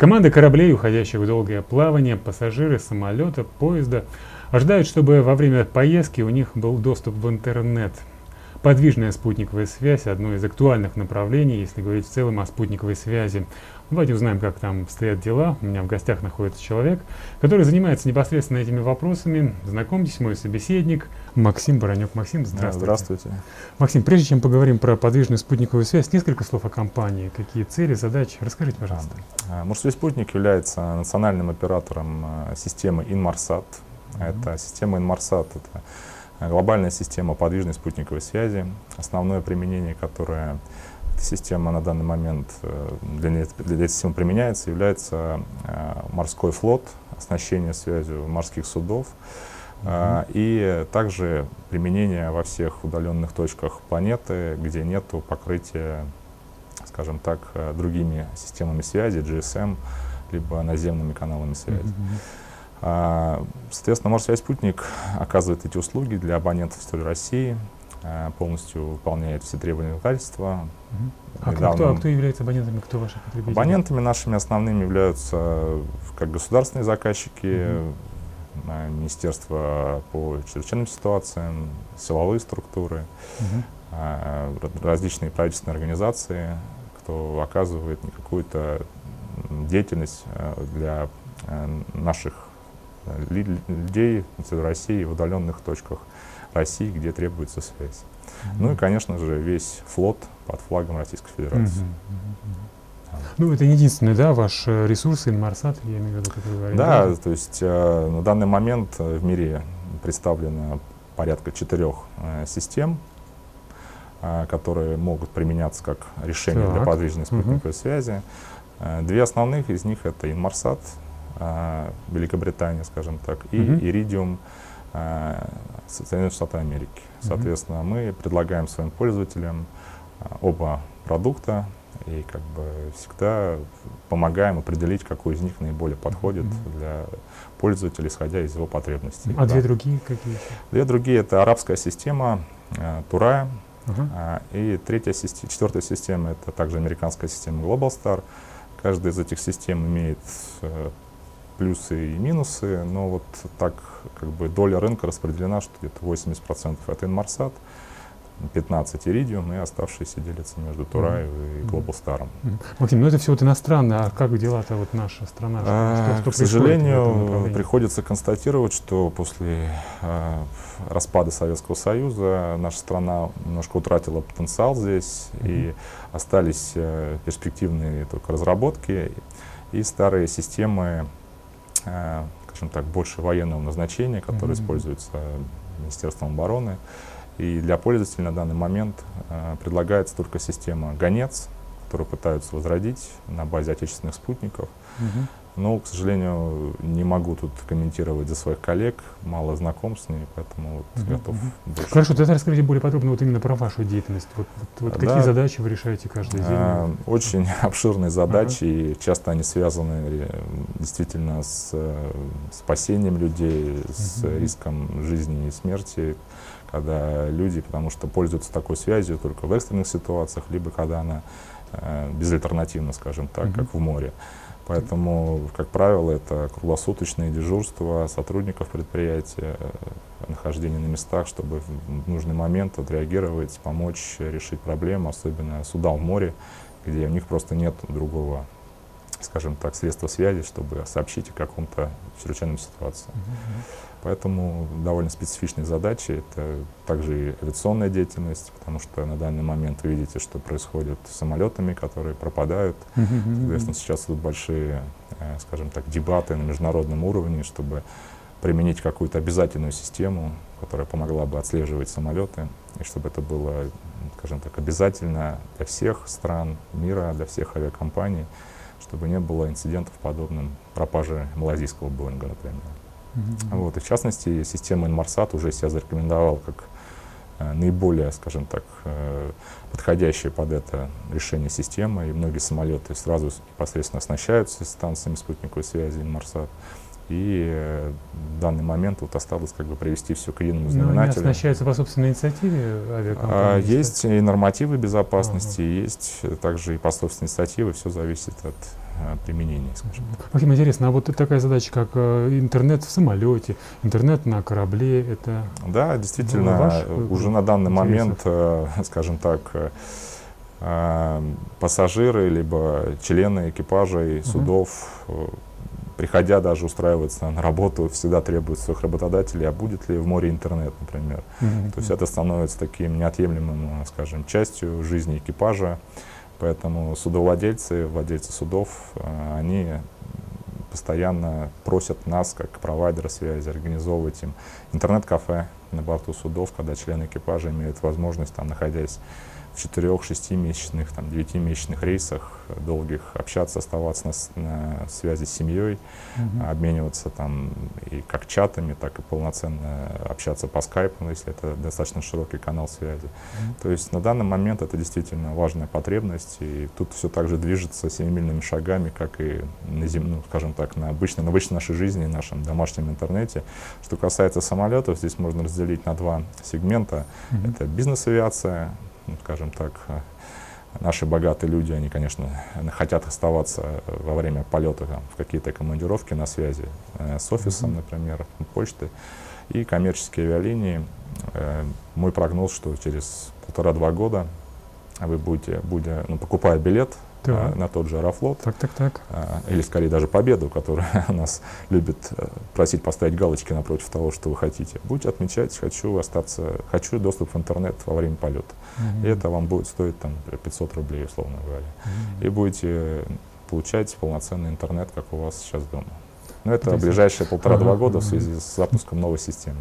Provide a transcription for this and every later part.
Команда кораблей, уходящих в долгое плавание, пассажиры самолета, поезда, ожидают, чтобы во время поездки у них был доступ в интернет. Подвижная спутниковая связь – одно из актуальных направлений, если говорить в целом о спутниковой связи. Давайте узнаем, как там стоят дела. У меня в гостях находится человек, который занимается непосредственно этими вопросами. Знакомьтесь, мой собеседник Максим Баранек. Максим, здравствуйте. Здравствуйте. Максим, прежде чем поговорим про подвижную спутниковую связь, несколько слов о компании. Какие цели, задачи? Расскажите, пожалуйста. А, Морской спутник является национальным оператором а, системы Inmarsat. Mm-hmm. Это система Inmarsat. Это глобальная система подвижной спутниковой связи, основное применение, которое эта система на данный момент э, для, для этой системы применяется, является э, морской флот, оснащение связью морских судов, Uh-huh. И также применение во всех удаленных точках планеты, где нет покрытия, скажем так, э, другими системами связи, GSM, либо наземными каналами связи. Uh-huh. А, соответственно, Морсвязь спутник оказывает эти услуги для абонентов всей России, а, полностью выполняет все требования законодательства. А кто, а кто является абонентами, кто ваши потребители? Абонентами нашими основными являются как государственные заказчики, угу. Министерство по чрезвычайным ситуациям, силовые структуры, угу. различные правительственные организации, кто оказывает какую-то деятельность для наших людей в России в удаленных точках России, где требуется связь. Mm-hmm. Ну и, конечно же, весь флот под флагом Российской Федерации. Mm-hmm. Ну, это единственный, да, ваш э, ресурс, Инмарсат, я имею в виду, как вы говорите. Да, да? то есть э, на данный момент э, в мире представлено порядка четырех э, систем, э, которые могут применяться как решение так. для подвижной спутниковой uh-huh. связи. Э, две основных из них это Инмарсат, Великобритания, скажем так, и uh-huh. Iridium а, Соединенных Штатов Америки. Соответственно, uh-huh. мы предлагаем своим пользователям а, оба продукта и как бы всегда помогаем определить, какой из них наиболее подходит mm-hmm. для пользователя, исходя из его потребностей. А да. две другие какие? Две другие это арабская система Турая, uh-huh. и третья система, четвертая система это также американская система Global Star. Каждая из этих систем имеет э, плюсы и минусы, но вот так как бы доля рынка распределена, что где-то 80% это Inmarsat, 15 Iridium и оставшиеся делятся между Турай mm-hmm. и Global Максим, ну это все вот иностранно, а как дела-то вот наша страна? А, что, что к сожалению, приходится констатировать, что после а, распада Советского Союза наша страна немножко утратила потенциал здесь, mm-hmm. и остались а, перспективные только разработки, и старые системы Э, скажем так, больше военного назначения, которое mm-hmm. используется Министерством обороны. И для пользователя на данный момент э, предлагается только система «Гонец», которую пытаются возродить на базе отечественных спутников. Mm-hmm. Но, к сожалению, не могу тут комментировать за своих коллег, мало знаком с ними, поэтому вот uh-huh, готов больше. Хорошо, тогда расскажите более подробно вот именно про вашу деятельность. Вот, вот, вот да, какие задачи вы решаете каждый день? А, очень обширные задачи, uh-huh. и часто они связаны э, действительно с э, спасением людей, с uh-huh. риском жизни и смерти, когда люди, потому что пользуются такой связью только в экстренных ситуациях, либо когда она э, безальтернативна, скажем так, uh-huh. как в море. Поэтому, как правило, это круглосуточные дежурства сотрудников предприятия, э, нахождение на местах, чтобы в нужный момент отреагировать, помочь решить проблему, особенно суда в море, где у них просто нет другого, скажем так, средства связи, чтобы сообщить о каком-то чрезвычайном ситуации. Mm-hmm. Поэтому довольно специфичные задачи. Это также и авиационная деятельность, потому что на данный момент вы видите, что происходит с самолетами, которые пропадают. Соответственно, сейчас идут большие, э, скажем так, дебаты на международном уровне, чтобы применить какую-то обязательную систему, которая помогла бы отслеживать самолеты, и чтобы это было, скажем так, обязательно для всех стран мира, для всех авиакомпаний, чтобы не было инцидентов подобным пропаже малазийского Боинга, например. Mm-hmm. Вот, и в частности, система Inmarsat уже себя зарекомендовала как э, наиболее, скажем так, э, подходящая под это решение система, и многие самолеты сразу непосредственно оснащаются станциями спутниковой связи Inmarsat. И э, в данный момент вот осталось как бы привести все к единому Но знаменателю. они оснащаются по собственной инициативе А, авиакомпании? Есть и нормативы безопасности, есть также и по собственной инициативе, все зависит от а, применения, скажем так. Максим, интересно, а вот такая задача, как э, интернет в самолете, интернет на корабле, это... Да, действительно, ваш, э, э, уже на данный интересов? момент, э, скажем так, э, э, пассажиры, либо члены экипажей судов, э, приходя даже устраиваться на работу, всегда требуют своих работодателей, а будет ли в море интернет, например. Мгм. То есть это становится таким неотъемлемым, э, скажем, частью жизни экипажа. Поэтому судовладельцы, владельцы судов, э, они постоянно просят нас, как провайдера связи, организовывать им интернет-кафе на борту судов, когда члены экипажа имеют возможность, там, находясь в четырех, шестимесячных, там, девятимесячных рейсах э, долгих, общаться, оставаться на, на связи с семьей, Мгм. обмениваться там и как чатами, так и полноценно общаться по скайпу, если это достаточно широкий канал связи. Мгм. То есть на данный момент это действительно важная потребность, и тут все так же движется семимильными шагами, как и на зем, ну, скажем так, на обычной, на обычной нашей жизни, нашем домашнем интернете. Что касается самолетов, здесь можно разделить на два сегмента. Мгм. Это бизнес-авиация, ну, скажем так, э, наши богатые люди, они, конечно, э, хотят оставаться э, во время полета там, в какие-то командировки на связи э, с офисом, например, почты. И коммерческие авиалинии. Э, Мой прогноз, что через полтора-два года вы будете, будя, ну, покупая билет Э, на тот же Аэрофлот, Так, так, так. а, или скорее даже победу, которую у нас любит э, просить поставить галочки напротив того, что вы хотите. Будете отмечать, хочу остаться, хочу доступ в интернет во время полета. Мгм. И это вам будет стоить там 500 рублей, условно говоря. Мгм. И будете получать полноценный интернет, как у вас сейчас дома. Но это Потрясающе. ближайшие полтора-два Ага, года в связи с запуском новой системы.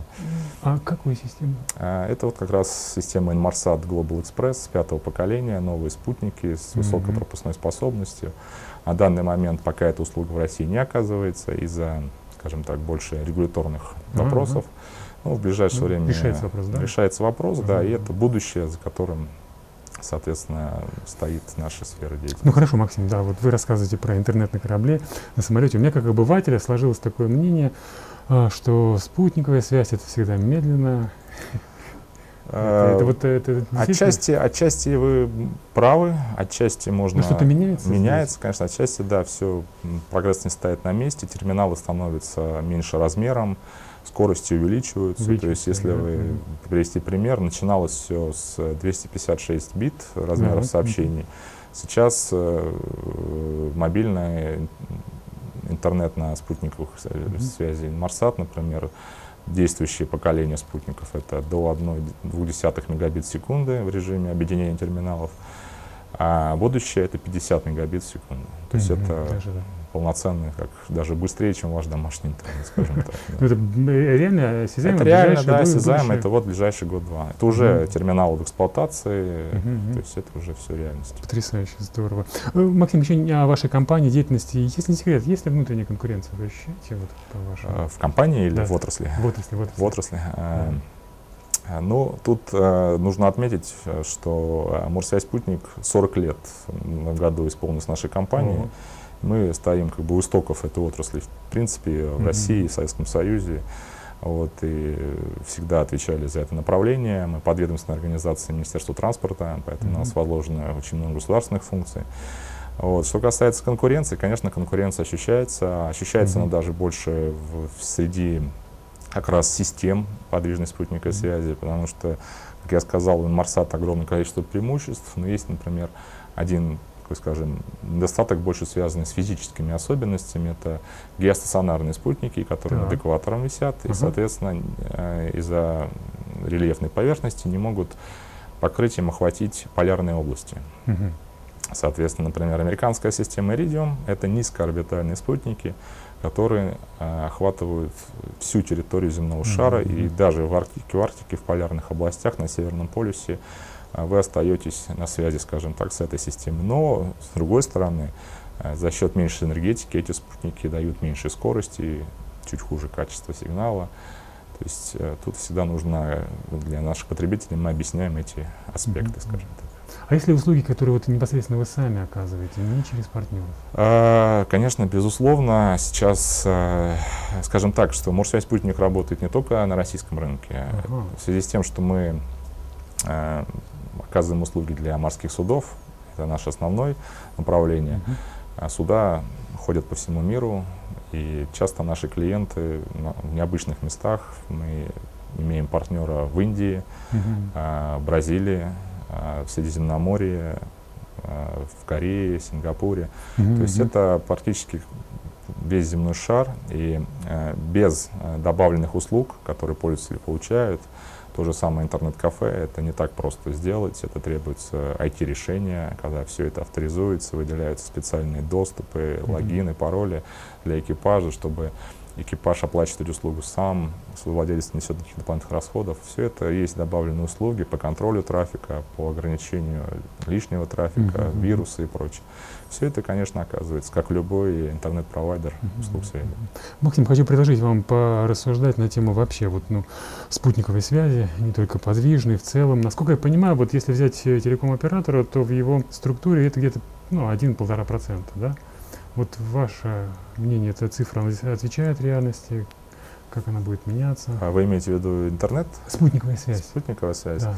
А какую систему? А, Это вот как раз система Inmarsat Global Express пятого поколения, новые спутники с высокой пропускной способностью. На данный момент пока эта услуга в России не оказывается из-за, скажем так, больше регуляторных вопросов. Ну, в ближайшее Ну, время решается вопрос, да? решается вопрос, да, и это будущее, за которым, соответственно, стоит наша сфера деятельности. Ну хорошо, Максим, да, вот вы рассказываете про интернет на корабле, на самолете. У меня как обывателя сложилось такое мнение, а, что спутниковая связь это всегда медленно. Это, А, это вот это Отчасти, отчасти вы правы, отчасти можно... Ну, что-то меняется здесь? Меняется, конечно, отчасти, да, все, прогресс не стоит на месте, терминалы становятся меньше размером, скорости увеличиваются. То есть, если вы привести пример, начиналось все с 256 бит размеров Мгм, сообщений. Сейчас э, мобильный интернет на спутниковых связи Марсат, например, действующее поколение спутников это до 1,2 мегабит в секунды в режиме объединения терминалов, а будущее это 50 мегабит в секунду. То есть Мгм, это даже, да. Полноценный, как даже быстрее, чем ваш домашний интернет, скажем так. да. Это э, реально осязаемо? Это реально, да, осязаемо, это вот ближайший год-два. Это уже Мгм. терминал в эксплуатации, то есть это уже все реальность. Потрясающе, здорово. Э, Максим, еще о вашей компании, деятельности. Если не секрет, есть ли внутренняя конкуренция? Вы ощущаете вот по вашему? А, В компании или Да. в отрасли? В отрасли, в отрасли. В отрасли. А, Ну, тут э, нужно отметить, э, что э, Морсвязь Спутник 40 лет в году исполнилось нашей компании. Ого. Мы стоим как бы у истоков этой отрасли, в принципе, в Мгм. России, в Советском Союзе. Вот, и всегда отвечали за это направление. Мы подведомственная организация Министерства транспорта, поэтому у нас возложено очень много государственных функций. Вот. Что касается конкуренции, конечно, конкуренция ощущается. Ощущается Мгм. она даже больше в, в среди как раз систем подвижной спутниковой Мгм. связи, потому что, как я сказал, у Марсат огромное количество преимуществ, но есть, например, один такой, скажем, недостаток больше связанный с физическими особенностями. Это геостационарные спутники, которые Так. над экватором висят, и, Ага. соответственно, э, из-за рельефной поверхности не могут покрытием охватить полярные области. Мгм. Соответственно, например, американская система Iridium — это низкоорбитальные спутники, которые э, охватывают всю территорию земного шара, и даже в Арктике, в Арктике, в полярных областях, на Северном полюсе вы остаетесь на связи, скажем так, с этой системой. Но, с другой стороны, э, за счет меньшей энергетики эти спутники дают меньшей скорости, чуть хуже качество сигнала. То есть э, тут всегда нужно для наших потребителей мы объясняем эти аспекты, Мгм. скажем так. А есть ли услуги, которые вот непосредственно вы сами оказываете, не через партнеров? А, Конечно, безусловно, сейчас, э, скажем так, что Морсвязь спутник работает не только на российском рынке. Ага. В связи с тем, что мы э, оказываем услуги для морских судов, это наше основное направление. А Суда ходят по всему миру, и часто наши клиенты в необычных местах. Мы имеем партнера в Индии, а, Бразилии, а, в Средиземноморье, в Корее, Сингапуре. Мгм. То есть это практически весь земной шар, и без добавленных услуг, которые пользователи получают, то же самое интернет-кафе, это не так просто сделать, это требуется IT-решение, когда все это авторизуется, выделяются специальные доступы, Мгм. логины, пароли для экипажа, чтобы экипаж оплачивает услугу сам, владелец несет никаких дополнительных расходов. Все это есть добавленные услуги по контролю трафика, по ограничению лишнего трафика, Мгм. вирусы и прочее. Все это, конечно, оказывается, как любой интернет-провайдер услуг связи. Максим, хочу предложить вам порассуждать на тему вообще вот, ну, спутниковой связи, не только подвижной, в целом. Насколько я понимаю, вот если взять э, телеком-оператора, то в его структуре это где-то ну, 1-1,5%, да? Вот ваше мнение, эта цифра отвечает реальности? Как она будет меняться? А вы имеете в виду интернет? Спутниковая связь. Спутниковая связь? Да.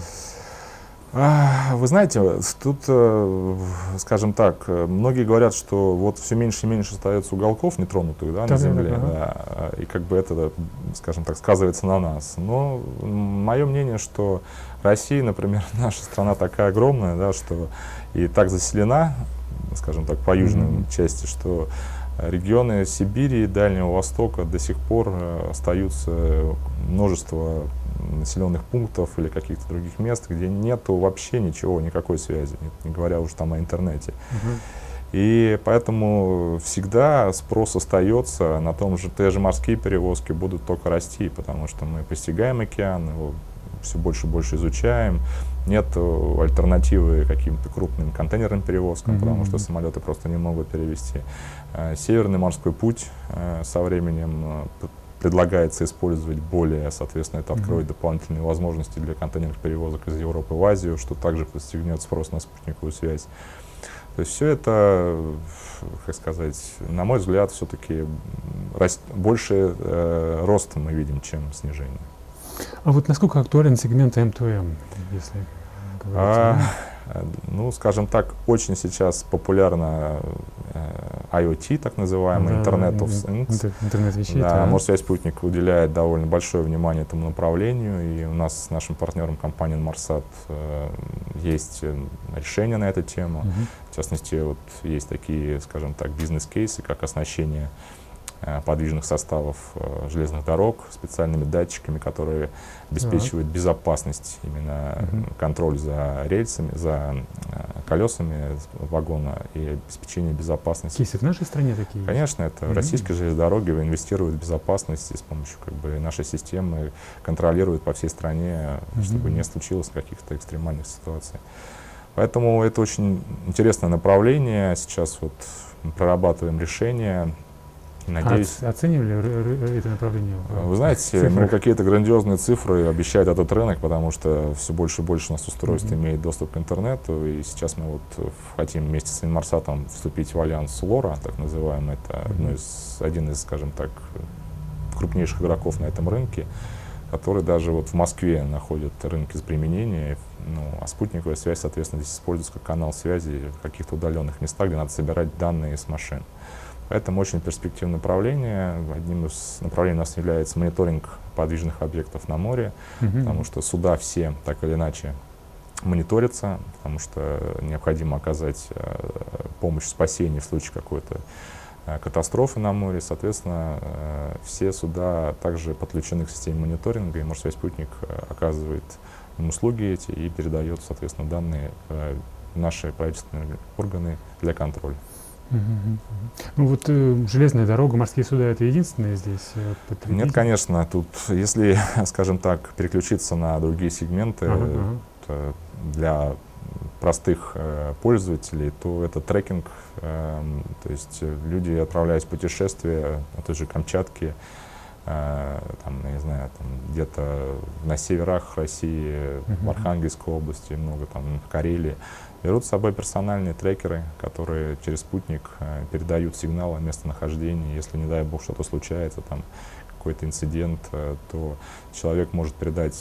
Вы знаете, тут, э, скажем так, э, многие говорят, что вот все меньше и меньше остается уголков нетронутых да, на Земле, да, и как бы это, скажем так, сказывается на нас. Но мое мнение, что Россия, например, наша страна такая огромная, да, что и так заселена, скажем так, по южной Мгм. части, что регионы Сибири и Дальнего Востока до сих пор э, остаются множество населенных пунктов или каких-то других мест, где нету вообще ничего, никакой связи, не, говоря уже там о интернете. Мгм. И поэтому всегда спрос остается на том же, те же морские перевозки будут только расти, потому что мы постигаем океан, его все больше и больше изучаем. Нет э, альтернативы каким-то крупным контейнерным перевозкам, Мгм, потому что самолеты просто не могут перевести. Э, Северный морской путь э, со временем предлагается использовать более, соответственно, это откроет дополнительные возможности для контейнерных перевозок из Европы в Азию, что также подстегнет спрос на спутниковую связь. То есть все это, как сказать, на мой взгляд, все-таки больше э, рост мы видим, чем снижение. А вот насколько актуален сегмент M2M, если говорить? А, ну? э, ну, скажем так, очень сейчас популярна э, IoT, так называемый, Да, Internet of Things. интер- Интернет вещей. Да, так. Морсвязь спутник уделяет довольно большое внимание этому направлению, и у нас с нашим партнером компанией Марсат э, есть э, решение на эту тему. Мгм. В частности, вот есть такие, скажем так, бизнес-кейсы, как оснащение э, подвижных составов э, железных дорог специальными датчиками, которые обеспечивают безопасность, именно Мгм. контроль за рельсами, за э, колесами вагона и обеспечение безопасности. Кейсы в нашей стране такие? Конечно, это Мгм. российские железные дороги инвестируют в безопасность и с помощью как бы, нашей системы контролируют по всей стране, Мгм. чтобы не случилось каких-то экстремальных ситуаций. Поэтому это очень интересное направление. Сейчас вот мы прорабатываем решения. Надеюсь, оц- оценивали это направление? Вы знаете, Цифры. ну, какие-то грандиозные цифры обещает этот рынок, потому что все больше и больше у нас устройств Мгм. имеет доступ к интернету, и сейчас мы вот хотим вместе с Инмарсатом вступить в альянс Лора, так называемый, это Мгм. одно из, один из, скажем так, крупнейших игроков на этом рынке, который даже вот в Москве находит рынки с применения, ну, а спутниковая связь, соответственно, здесь используется как канал связи в каких-то удаленных местах, где надо собирать данные с машин. Поэтому очень перспективное направление. Одним из направлений у нас является мониторинг подвижных объектов на море, Мгм. потому что суда все так или иначе мониторятся, потому что необходимо оказать э, помощь в спасении в случае какой-то э, катастрофы на море. Соответственно, э, все суда также подключены к системе мониторинга, и Морсвязь спутник оказывает им услуги эти и передает, соответственно, данные в наши правительственные органы для контроля. Ну вот э, железная дорога, морские суда это единственные здесь э, потребители? Нет, конечно, тут, если, скажем так, переключиться на другие сегменты, Ага, ага. э, для простых э, пользователей, то это трекинг, эм, то есть э, люди, отправляясь в путешествие на той же Камчатке, там, я не знаю, там где-то на северах России, в Архангельской области, много там в Карелии, берут с собой персональные трекеры, которые через спутник передают сигнал о местонахождении. Если, не дай бог, что-то случается, там какой-то инцидент, то человек может передать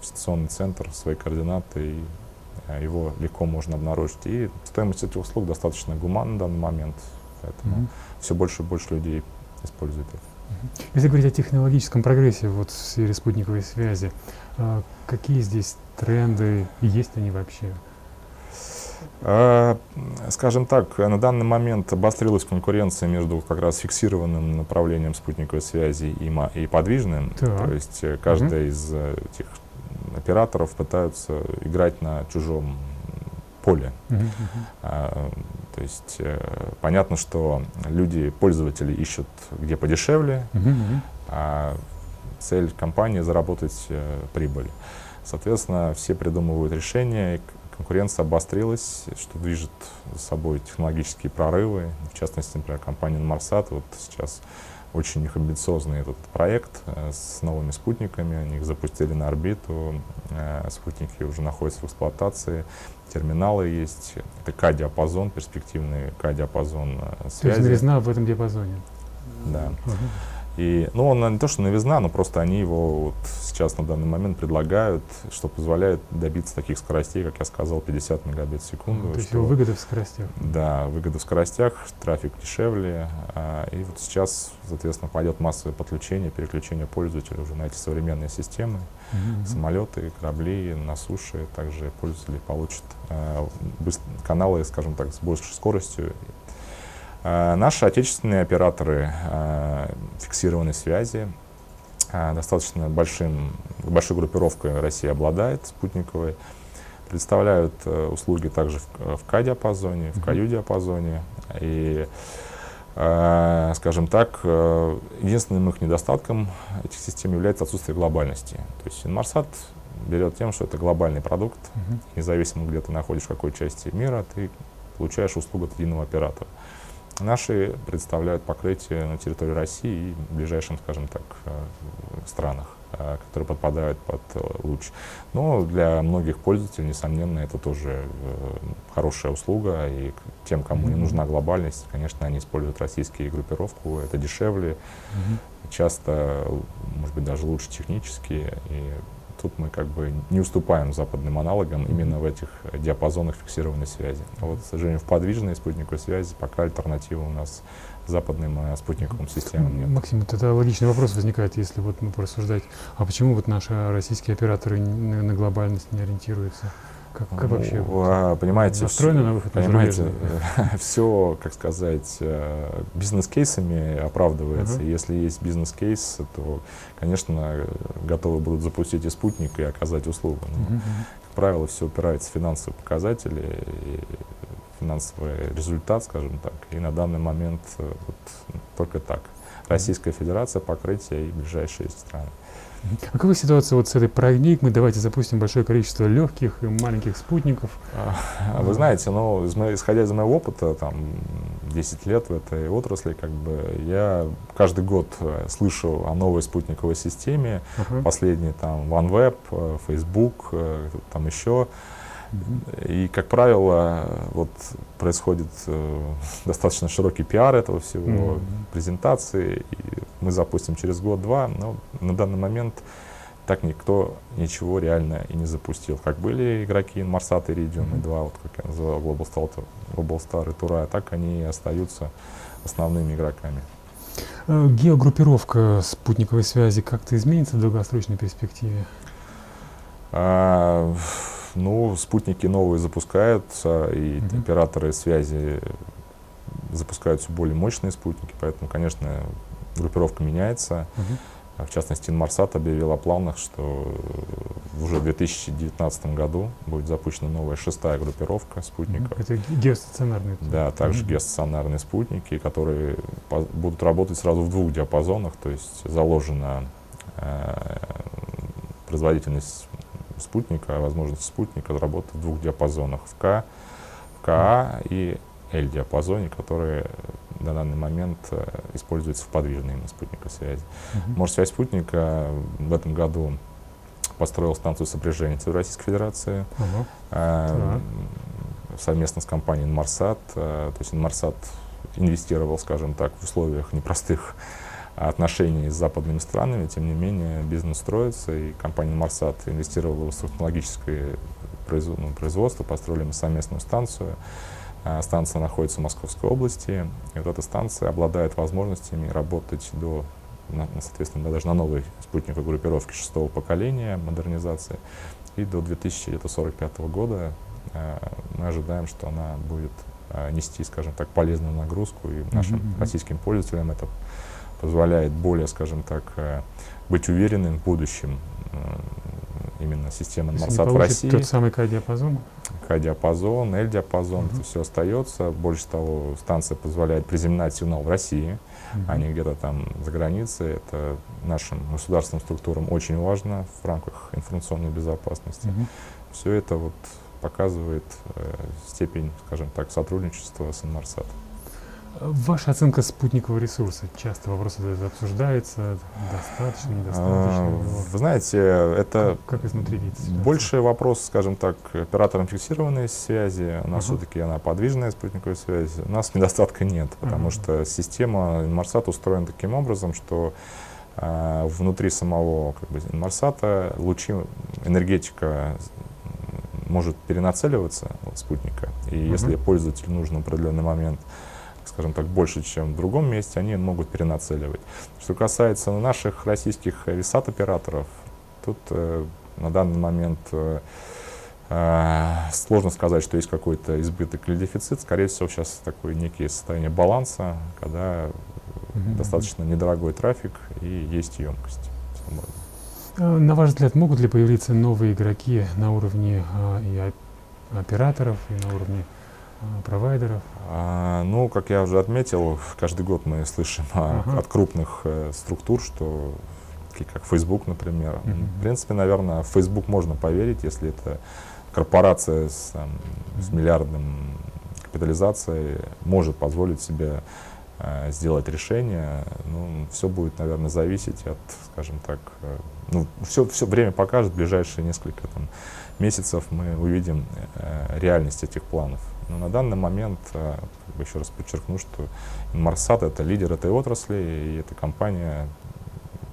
в стационный центр свои координаты и его легко можно обнаружить. И стоимость этих услуг достаточно гуманна на данный момент, поэтому mm-hmm. все больше и больше людей используют это. Если говорить о технологическом прогрессе вот в сфере спутниковой связи, какие здесь тренды, есть они вообще? А, скажем так, на данный момент обострилась конкуренция между как раз фиксированным направлением спутниковой связи и, и подвижным. Так. То есть э, каждая угу. из э, этих операторов пытаются играть на чужом поле. А, то есть э, понятно, что люди, пользователи ищут где подешевле, uh-huh. а цель компании заработать э, прибыль. Соответственно, все придумывают решения, конкуренция обострилась, что движет за собой технологические прорывы. В частности, например, компания Marsat вот сейчас очень их амбициозный этот проект э, с новыми спутниками. Они их запустили на орбиту. Э, спутники уже находятся в эксплуатации. Терминалы есть. Это К-диапазон, перспективный К-диапазон связи. То есть новизна в этом диапазоне. Да. Угу. И, ну, он не то, что новизна, но просто они его вот сейчас на данный момент предлагают, что позволяет добиться таких скоростей, как я сказал, 50 мегабит в секунду. Ну, то есть его выгода в скоростях. Да, выгода в скоростях, трафик дешевле. А, и вот сейчас, соответственно, пойдет массовое подключение, переключение пользователей уже на эти современные системы. Mm-hmm. Самолеты, корабли на суше. Также пользователи получат а, быстр, каналы, скажем так, с большей скоростью наши отечественные операторы а, фиксированной связи а, достаточно большим, большой группировкой России обладает спутниковой, представляют э, услуги также в, в К-диапазоне, в КАЮ-диапазоне. И, скажем так, э, единственным их недостатком этих систем является отсутствие глобальности. То есть Инмарсат берет тем, что это глобальный продукт, независимо где ты находишься, в какой части мира, ты получаешь услугу от единого оператора. Наши представляют покрытие на территории России и в ближайшем, скажем так, э, странах, э, которые подпадают под э, луч. Но для многих пользователей, несомненно, это тоже хорошая услуга. И тем, кому mm-hmm. не нужна глобальность, конечно, они используют российские группировку. Это дешевле, mm-hmm. часто, может быть, даже лучше технически. И тут мы как бы не уступаем западным аналогам именно в этих диапазонах фиксированной связи. А вот, к сожалению, в подвижной спутниковой связи пока альтернативы у нас западным э, спутниковым системам нет. Максим, вот это логичный вопрос возникает, если вот мы порассуждать, а почему вот наши российские операторы на, на глобальность не ориентируются? Как, как ну, вообще а, понимаете, настроено на выход понимаете, на все, как сказать, э, бизнес-кейсами оправдывается. Uh-huh. Если есть бизнес-кейс, то, конечно, готовы будут запустить и спутник и оказать услугу. Но, uh-huh. Как правило, все упирается в финансовые показатели, и финансовый результат, скажем так. И на данный момент э, вот, только так. Российская Федерация, покрытие и ближайшие страны. А какая ситуация вот с этой парадигмой? Давайте запустим большое количество легких и маленьких спутников. А, вы знаете, ну, исходя из моего опыта, там, 10 лет в этой отрасли, как бы, я каждый год э, слышу о новой спутниковой системе. Uh-huh. Последний там OneWeb, э, Facebook, э, там еще. И, как правило, вот происходит э, достаточно широкий пиар этого всего, mm-hmm. презентации. И мы запустим через год-два, но на данный момент так никто ничего реально и не запустил. Как были игроки Marsat и Iridium mm-hmm. 2, вот как я называл Global Star, Global Star и Тура, так они и остаются основными игроками. Э, геогруппировка спутниковой связи как-то изменится в долгосрочной перспективе? А, ну, спутники новые запускаются, и mm-hmm. операторы связи запускают все более мощные спутники, поэтому, конечно, группировка меняется. Mm-hmm. В частности, Инмарсат объявил о планах, что уже в 2019 году будет запущена новая шестая группировка спутников. Это геостационарные? Да, также mm-hmm. геостационарные спутники, которые будут работать сразу в двух диапазонах, то есть заложена э, производительность спутника, возможность спутника работать в двух диапазонах, в К, в КА и L диапазоне, которые на данный момент используется в подвижной именно спутниковой связи. Uh-huh. Может, связь спутника в этом году построил станцию сопряжения Российской Федерации uh-huh. uh-huh. совместно с компанией Инмарсат. То есть Инмарсат инвестировал, скажем так, в условиях непростых отношений с западными странами, тем не менее бизнес строится, и компания Марсат инвестировала в высокотехнологическое ну, производство, построили мы совместную станцию. А, станция находится в Московской области, и вот эта станция обладает возможностями работать до, соответственно, даже на новой спутниковой группировке шестого поколения модернизации, и до 2045 года а, мы ожидаем, что она будет а, нести, скажем так, полезную нагрузку, и нашим mm-hmm. российским пользователям это позволяет более, скажем так, э, быть уверенным в будущем именно системы Марсат в России. Тот самый К-диапазон? К-диапазон, L-диапазон, uh-huh. это все остается. Больше того, станция позволяет приземлять сигнал в России, uh-huh. а не где-то там за границей. Это нашим государственным структурам очень важно в рамках информационной безопасности. Uh-huh. Все это вот показывает э, степень, скажем так, сотрудничества с Инмарсатом. Ваша оценка спутникового ресурса. Часто вопрос этот обсуждается, достаточно, недостаточно. А, вы знаете, это как, как изнутри видите больше вопрос, скажем так, оператором фиксированной связи. У нас uh-huh. все-таки она подвижная спутниковая связь. У нас недостатка нет, потому uh-huh. что система Инмарсат устроена таким образом, что а, внутри самого как бы, Инмарсата лучи, энергетика может перенацеливаться от спутника. И uh-huh. если пользователю нужен определенный момент скажем так, больше, чем в другом месте, они могут перенацеливать. Что касается наших российских висат-операторов, тут э, на данный момент э, э, сложно сказать, что есть какой-то избыток или дефицит. Скорее всего, сейчас такое некие состояние баланса, когда mm-hmm. достаточно недорогой трафик и есть емкость. Э, на ваш взгляд, могут ли появиться новые игроки на уровне э, и операторов, и на уровне а, провайдеров? А, ну, как я уже отметил, каждый год мы слышим ага. от крупных э, структур, что как Facebook, например. Uh-huh. В принципе, наверное, в Facebook можно поверить, если это корпорация с, там, с миллиардным капитализацией может позволить себе э, сделать решение. Ну, все будет, наверное, зависеть от, скажем так, э, ну, все, все время покажет, ближайшие несколько там, месяцев мы увидим э, реальность этих планов. Но на данный момент, э, еще раз подчеркну, что Инмарсат это лидер этой отрасли, и эта компания,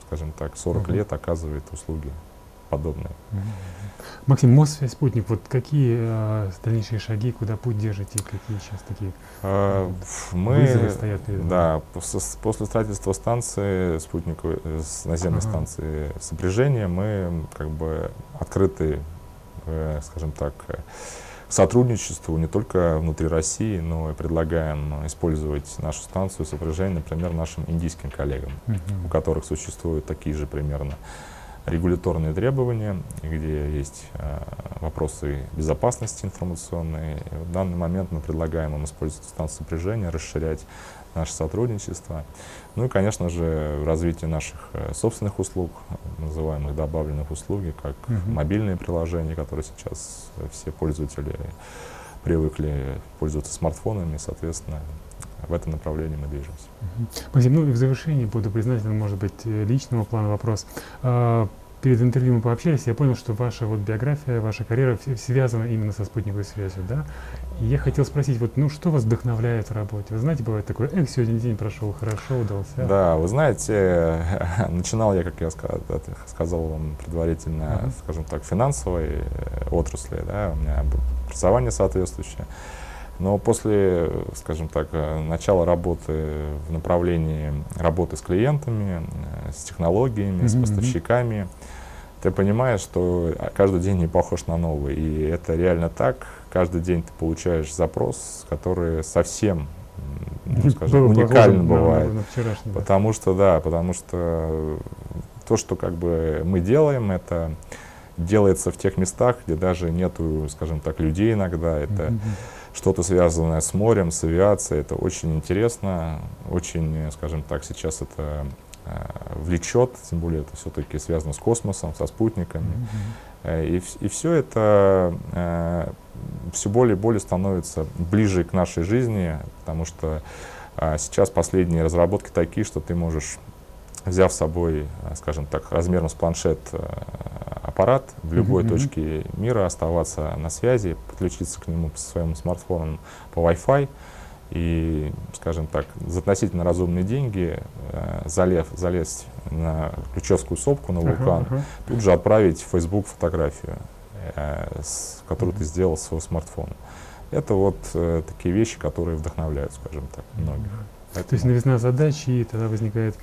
скажем так, 40 uh-huh. лет оказывает услуги подобные. Uh-huh. Максим, Мосфия спутник, вот какие э, дальнейшие шаги, куда путь держите, какие сейчас такие э, мы, вызовы стоят перед вами? Да, после, после строительства станции, спутниковой, э, наземной ага. станции сопряжения, мы как бы открыты, э, скажем так, э, сотрудничеству не только внутри России, но и предлагаем использовать нашу станцию сопряжения, например, нашим индийским коллегам, uh-huh. у которых существуют такие же примерно регуляторные требования, где есть э, вопросы безопасности информационной. И в данный момент мы предлагаем им использовать станцию сопряжения, расширять наше сотрудничество. Ну и, конечно же, развитие наших э, собственных услуг, называемых добавленных услуги, как uh-huh. мобильные приложения, которые сейчас все пользователи привыкли пользоваться смартфонами, соответственно, в этом направлении мы движемся. Максим, ну и в завершении буду признателен, может быть, э, личного плана вопрос. Перед интервью мы пообщались, я понял, что ваша вот биография, ваша карьера связана именно со спутниковой связью, да? И я хотел спросить, вот, ну, что вас вдохновляет в работе? Вы знаете, бывает такое, эх, сегодня день прошел хорошо, удался. Да, вы знаете, начинал я, как я сказал, сказал вам предварительно, uh-huh. скажем так, финансовой э, отрасли, да, у меня образование соответствующее. Но после, скажем так, э, начала работы в направлении работы с клиентами, э, с технологиями, mm-hmm. с поставщиками, ты понимаешь, что каждый день не похож на новый. И это реально так. Каждый день ты получаешь запрос, который совсем ну, скажем, уникален бывает. На, на потому что, да, потому что то, что как бы мы делаем, это делается в тех местах, где даже нету, скажем так, людей иногда. Это mm-hmm что-то связанное с морем, с авиацией. Это очень интересно, очень, скажем так, сейчас это э, влечет, тем более это все-таки связано с космосом, со спутниками. Mm-hmm. И, и все это э, все более и более становится ближе к нашей жизни, потому что сейчас последние разработки такие, что ты можешь, взяв с собой, скажем так, размером с планшет аппарат в любой mm-hmm. точке мира, оставаться на связи, подключиться к нему по своему смартфону по Wi-Fi и, скажем так, за относительно разумные деньги, э, залез, залезть на ключевскую сопку на вулкан, uh-huh, uh-huh. тут же отправить в Facebook фотографию, э, с, которую uh-huh. ты сделал с своего смартфона. Это вот э, такие вещи, которые вдохновляют, скажем так, многих. Поэтому... То есть новизна задачи, и тогда возникает,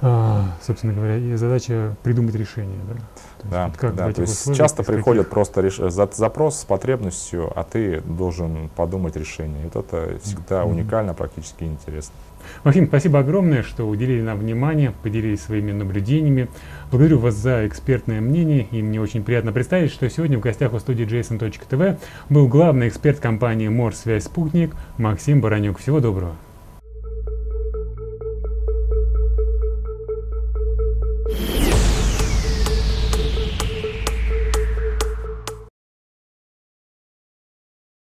а, собственно говоря, и задача придумать решение. Да, то да, есть, как да, то есть часто приходят каких... просто реш... запрос с потребностью, а ты должен подумать решение. И вот это всегда mm-hmm. уникально, практически интересно. Максим, спасибо огромное, что уделили нам внимание, поделились своими наблюдениями. Благодарю вас за экспертное мнение, и мне очень приятно представить, что сегодня в гостях у студии Jason.tv был главный эксперт компании Морсвязь Спутник Максим Баранюк. Всего доброго.